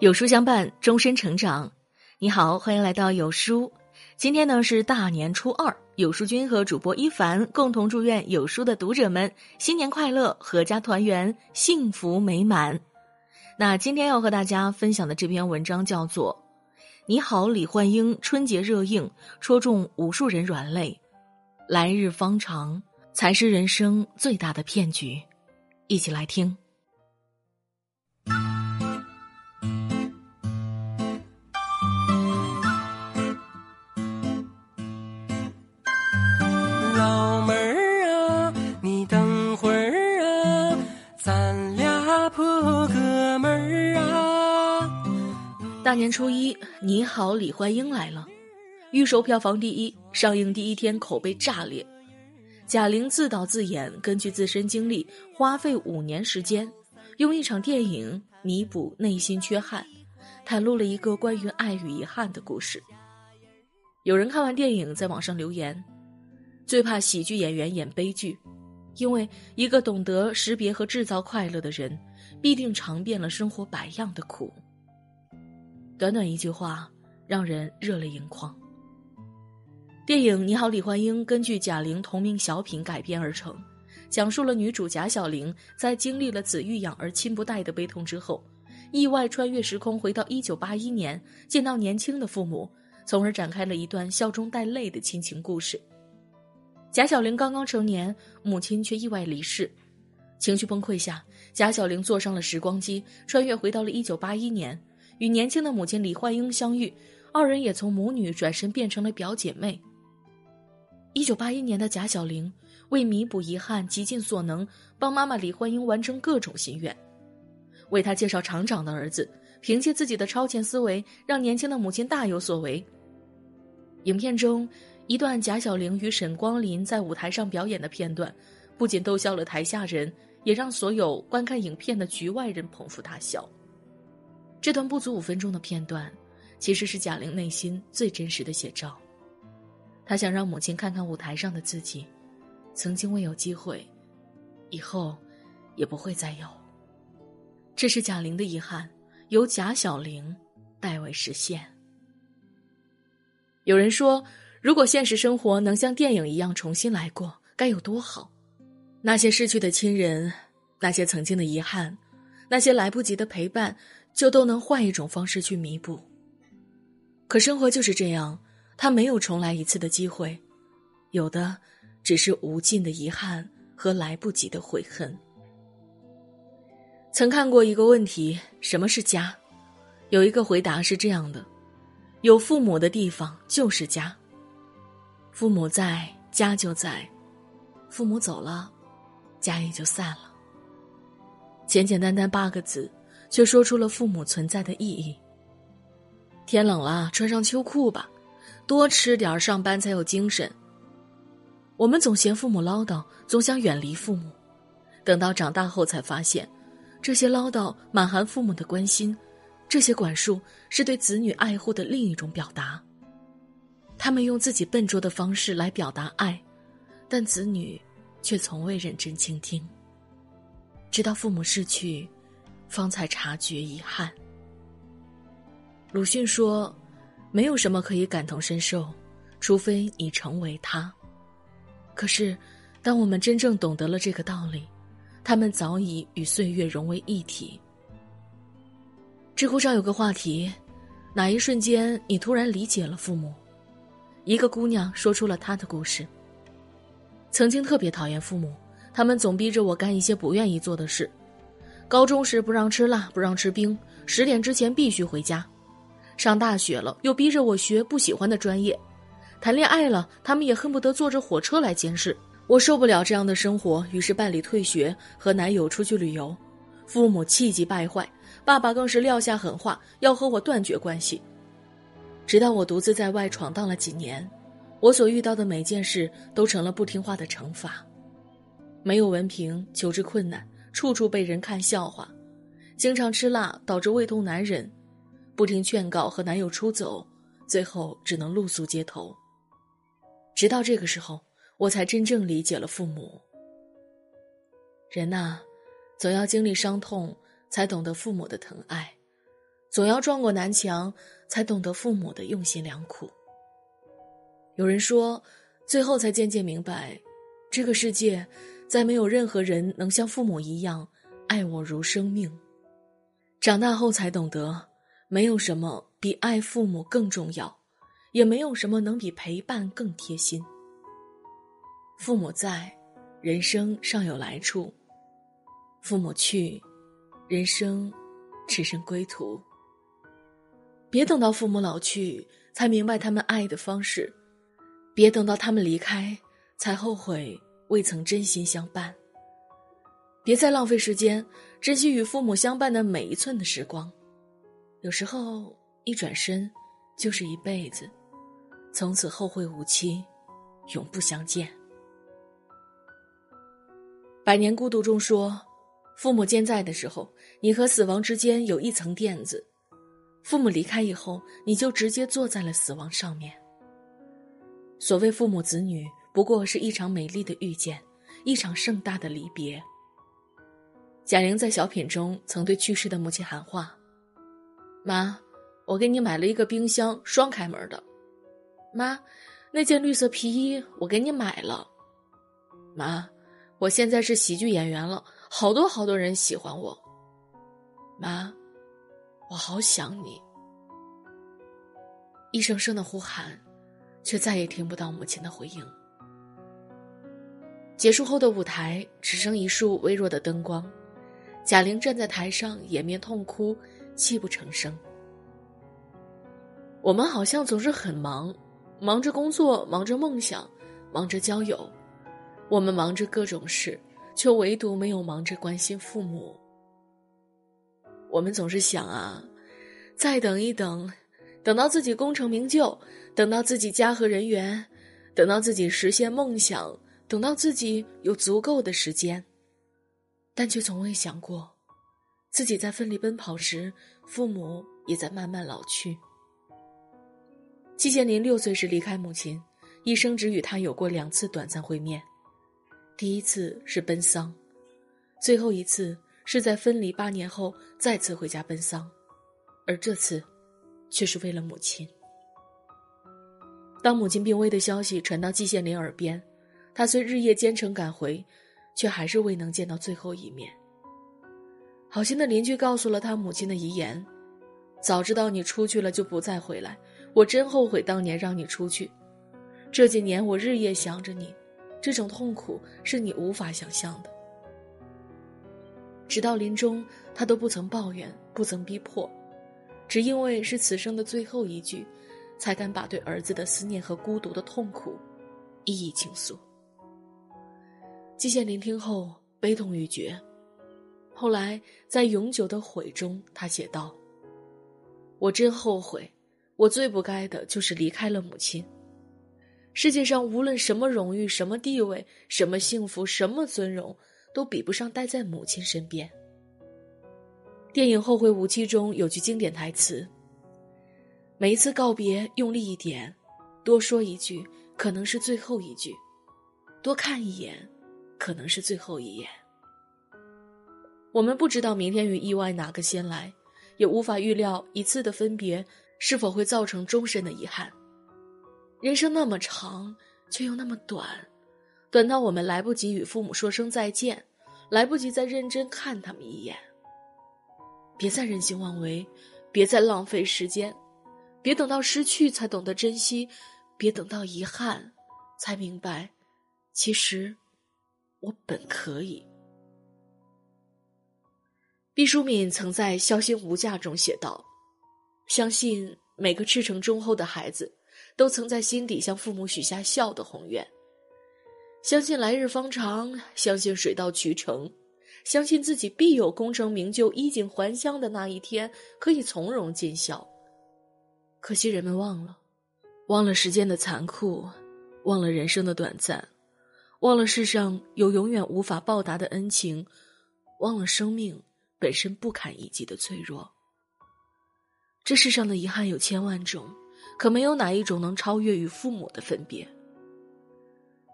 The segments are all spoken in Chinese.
有书相伴，终身成长。你好，欢迎来到有书。今天呢是大年初二，有书君和主播一凡共同祝愿有书的读者们新年快乐，阖家团圆，幸福美满。那今天要和大家分享的这篇文章叫做《你好，李焕英》，春节热映，戳中无数人软肋。来日方长，才是人生最大的骗局。一起来听。大年初一，你好，李焕英来了，预售票房第一，上映第一天口碑炸裂。贾玲自导自演，根据自身经历，花费五年时间，用一场电影弥补内心缺憾，袒露了一个关于爱与遗憾的故事。有人看完电影在网上留言：“最怕喜剧演员演悲剧，因为一个懂得识别和制造快乐的人，必定尝遍了生活百样的苦。”短短一句话，让人热泪盈眶。电影《你好，李焕英》根据贾玲同名小品改编而成，讲述了女主贾小玲在经历了子欲养而亲不待的悲痛之后，意外穿越时空回到一九八一年，见到年轻的父母，从而展开了一段笑中带泪的亲情故事。贾小玲刚刚成年，母亲却意外离世，情绪崩溃下，贾小玲坐上了时光机，穿越回到了一九八一年。与年轻的母亲李焕英相遇，二人也从母女转身变成了表姐妹。一九八一年的贾小玲为弥补遗憾，极尽所能帮妈妈李焕英完成各种心愿，为她介绍厂长的儿子，凭借自己的超前思维，让年轻的母亲大有所为。影片中一段贾小玲与沈光林在舞台上表演的片段，不仅逗笑了台下人，也让所有观看影片的局外人捧腹大笑。这段不足五分钟的片段，其实是贾玲内心最真实的写照。她想让母亲看看舞台上的自己，曾经未有机会，以后也不会再有。这是贾玲的遗憾，由贾小玲代为实现。有人说，如果现实生活能像电影一样重新来过，该有多好！那些失去的亲人，那些曾经的遗憾，那些来不及的陪伴。就都能换一种方式去弥补。可生活就是这样，它没有重来一次的机会，有的只是无尽的遗憾和来不及的悔恨。曾看过一个问题：什么是家？有一个回答是这样的：有父母的地方就是家。父母在，家就在；父母走了，家也就散了。简简单单八个字。却说出了父母存在的意义。天冷了，穿上秋裤吧，多吃点上班才有精神。我们总嫌父母唠叨，总想远离父母，等到长大后才发现，这些唠叨满含父母的关心，这些管束是对子女爱护的另一种表达。他们用自己笨拙的方式来表达爱，但子女却从未认真倾听，直到父母逝去。方才察觉遗憾。鲁迅说：“没有什么可以感同身受，除非你成为他。”可是，当我们真正懂得了这个道理，他们早已与岁月融为一体。知乎上有个话题：“哪一瞬间你突然理解了父母？”一个姑娘说出了她的故事。曾经特别讨厌父母，他们总逼着我干一些不愿意做的事。高中时不让吃辣，不让吃冰，十点之前必须回家。上大学了，又逼着我学不喜欢的专业。谈恋爱了，他们也恨不得坐着火车来监视。我受不了这样的生活，于是办理退学，和男友出去旅游。父母气急败坏，爸爸更是撂下狠话，要和我断绝关系。直到我独自在外闯荡了几年，我所遇到的每件事都成了不听话的惩罚。没有文凭，求职困难。处处被人看笑话，经常吃辣导致胃痛难忍，不听劝告和男友出走，最后只能露宿街头。直到这个时候，我才真正理解了父母。人呐，总要经历伤痛，才懂得父母的疼爱。总要撞过南墙，才懂得父母的用心良苦。有人说，最后才渐渐明白，这个世界，再没有任何人能像父母一样爱我如生命。长大后才懂得，没有什么比爱父母更重要，也没有什么能比陪伴更贴心。父母在，人生尚有来处；父母去，人生只剩归途。别等到父母老去才明白他们爱的方式，别等到他们离开才后悔未曾真心相伴。别再浪费时间，珍惜与父母相伴的每一寸的时光。有时候一转身就是一辈子，从此后会无期，永不相见。《百年孤独》中说，父母健在的时候，你和死亡之间有一层垫子。父母离开以后，你就直接坐在了死亡上面。所谓父母子女，不过是一场美丽的遇见，一场盛大的离别。贾玲在小品中曾对去世的母亲喊话：“妈，我给你买了一个冰箱，双开门的。妈，那件绿色皮衣我给你买了。妈，我现在是喜剧演员了，好多好多人喜欢我。妈。”我好想你，一声声的呼喊，却再也听不到母亲的回应。结束后的舞台只剩一束微弱的灯光，贾玲站在台上掩面痛哭，泣不成声。我们好像总是很忙，忙着工作，忙着梦想，忙着交友，我们忙着各种事，却唯独没有忙着关心父母。我们总是想啊，再等一等，等到自己功成名就，等到自己家和人缘，等到自己实现梦想，等到自己有足够的时间，但却从未想过，自己在奋力奔跑时，父母也在慢慢老去。季羡林六岁时离开母亲，一生只与她有过两次短暂会面，第一次是奔丧，最后一次。是在分离八年后再次回家奔丧，而这次，却是为了母亲。当母亲病危的消息传到季羡林耳边，他虽日夜兼程赶回，却还是未能见到最后一面。好心的邻居告诉了他母亲的遗言：“早知道你出去了就不再回来，我真后悔当年让你出去。这几年我日夜想着你，这种痛苦是你无法想象的。”直到临终，他都不曾抱怨，不曾逼迫，只因为是此生的最后一句，才敢把对儿子的思念和孤独的痛苦一一倾诉。季羡林听后悲痛欲绝，后来在《永久的悔》中，他写道：“我真后悔，我最不该的就是离开了母亲。世界上无论什么荣誉、什么地位、什么幸福、什么尊荣。”都比不上待在母亲身边。电影《后会无期》中有句经典台词：“每一次告别，用力一点，多说一句，可能是最后一句；多看一眼，可能是最后一眼。”我们不知道明天与意外哪个先来，也无法预料一次的分别是否会造成终身的遗憾。人生那么长，却又那么短。短到我们来不及与父母说声再见，来不及再认真看他们一眼。别再任性妄为，别再浪费时间，别等到失去才懂得珍惜，别等到遗憾，才明白，其实我本可以。毕淑敏曾在《孝心无价》中写道：“相信每个赤诚忠厚的孩子，都曾在心底向父母许下孝的宏愿。”相信来日方长，相信水到渠成，相信自己必有功成名就、衣锦还乡的那一天，可以从容尽孝。可惜人们忘了，忘了时间的残酷，忘了人生的短暂，忘了世上有永远无法报答的恩情，忘了生命本身不堪一击的脆弱。这世上的遗憾有千万种，可没有哪一种能超越与父母的分别。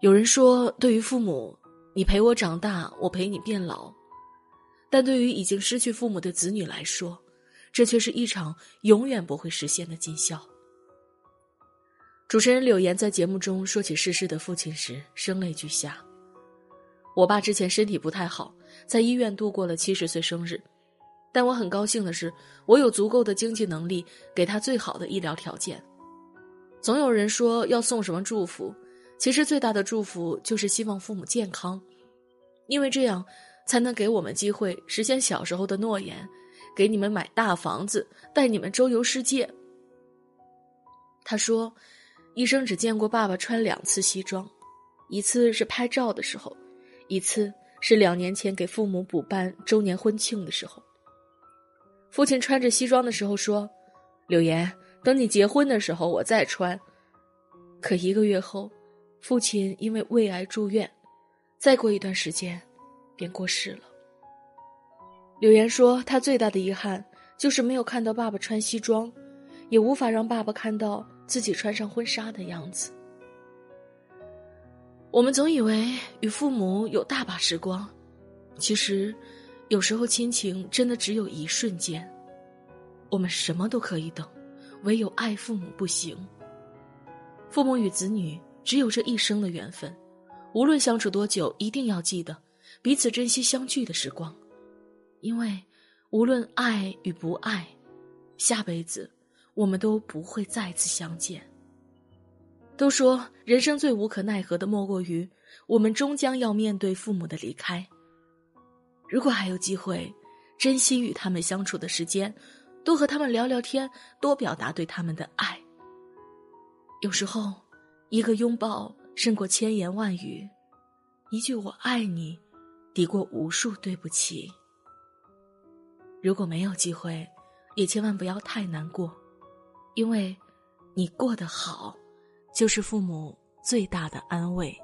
有人说，对于父母，你陪我长大，我陪你变老；但对于已经失去父母的子女来说，这却是一场永远不会实现的尽孝。主持人柳岩在节目中说起逝世的父亲时，声泪俱下。我爸之前身体不太好，在医院度过了七十岁生日，但我很高兴的是，我有足够的经济能力给他最好的医疗条件。总有人说要送什么祝福，其实最大的祝福就是希望父母健康，因为这样才能给我们机会实现小时候的诺言，给你们买大房子，带你们周游世界。他说，一生只见过爸爸穿两次西装，一次是拍照的时候，一次是两年前给父母补办周年婚庆的时候。父亲穿着西装的时候说：“柳岩。”等你结婚的时候，我再穿。可一个月后，父亲因为胃癌住院，再过一段时间，便过世了。柳岩说，他最大的遗憾就是没有看到爸爸穿西装，也无法让爸爸看到自己穿上婚纱的样子。我们总以为与父母有大把时光，其实，有时候亲情真的只有一瞬间。我们什么都可以等。唯有爱父母不行。父母与子女只有这一生的缘分，无论相处多久，一定要记得彼此珍惜相聚的时光，因为无论爱与不爱，下辈子我们都不会再次相见。都说人生最无可奈何的莫过于我们终将要面对父母的离开。如果还有机会，珍惜与他们相处的时间。多和他们聊聊天，多表达对他们的爱。有时候，一个拥抱胜过千言万语，一句“我爱你”抵过无数对不起。如果没有机会，也千万不要太难过，因为，你过得好，就是父母最大的安慰。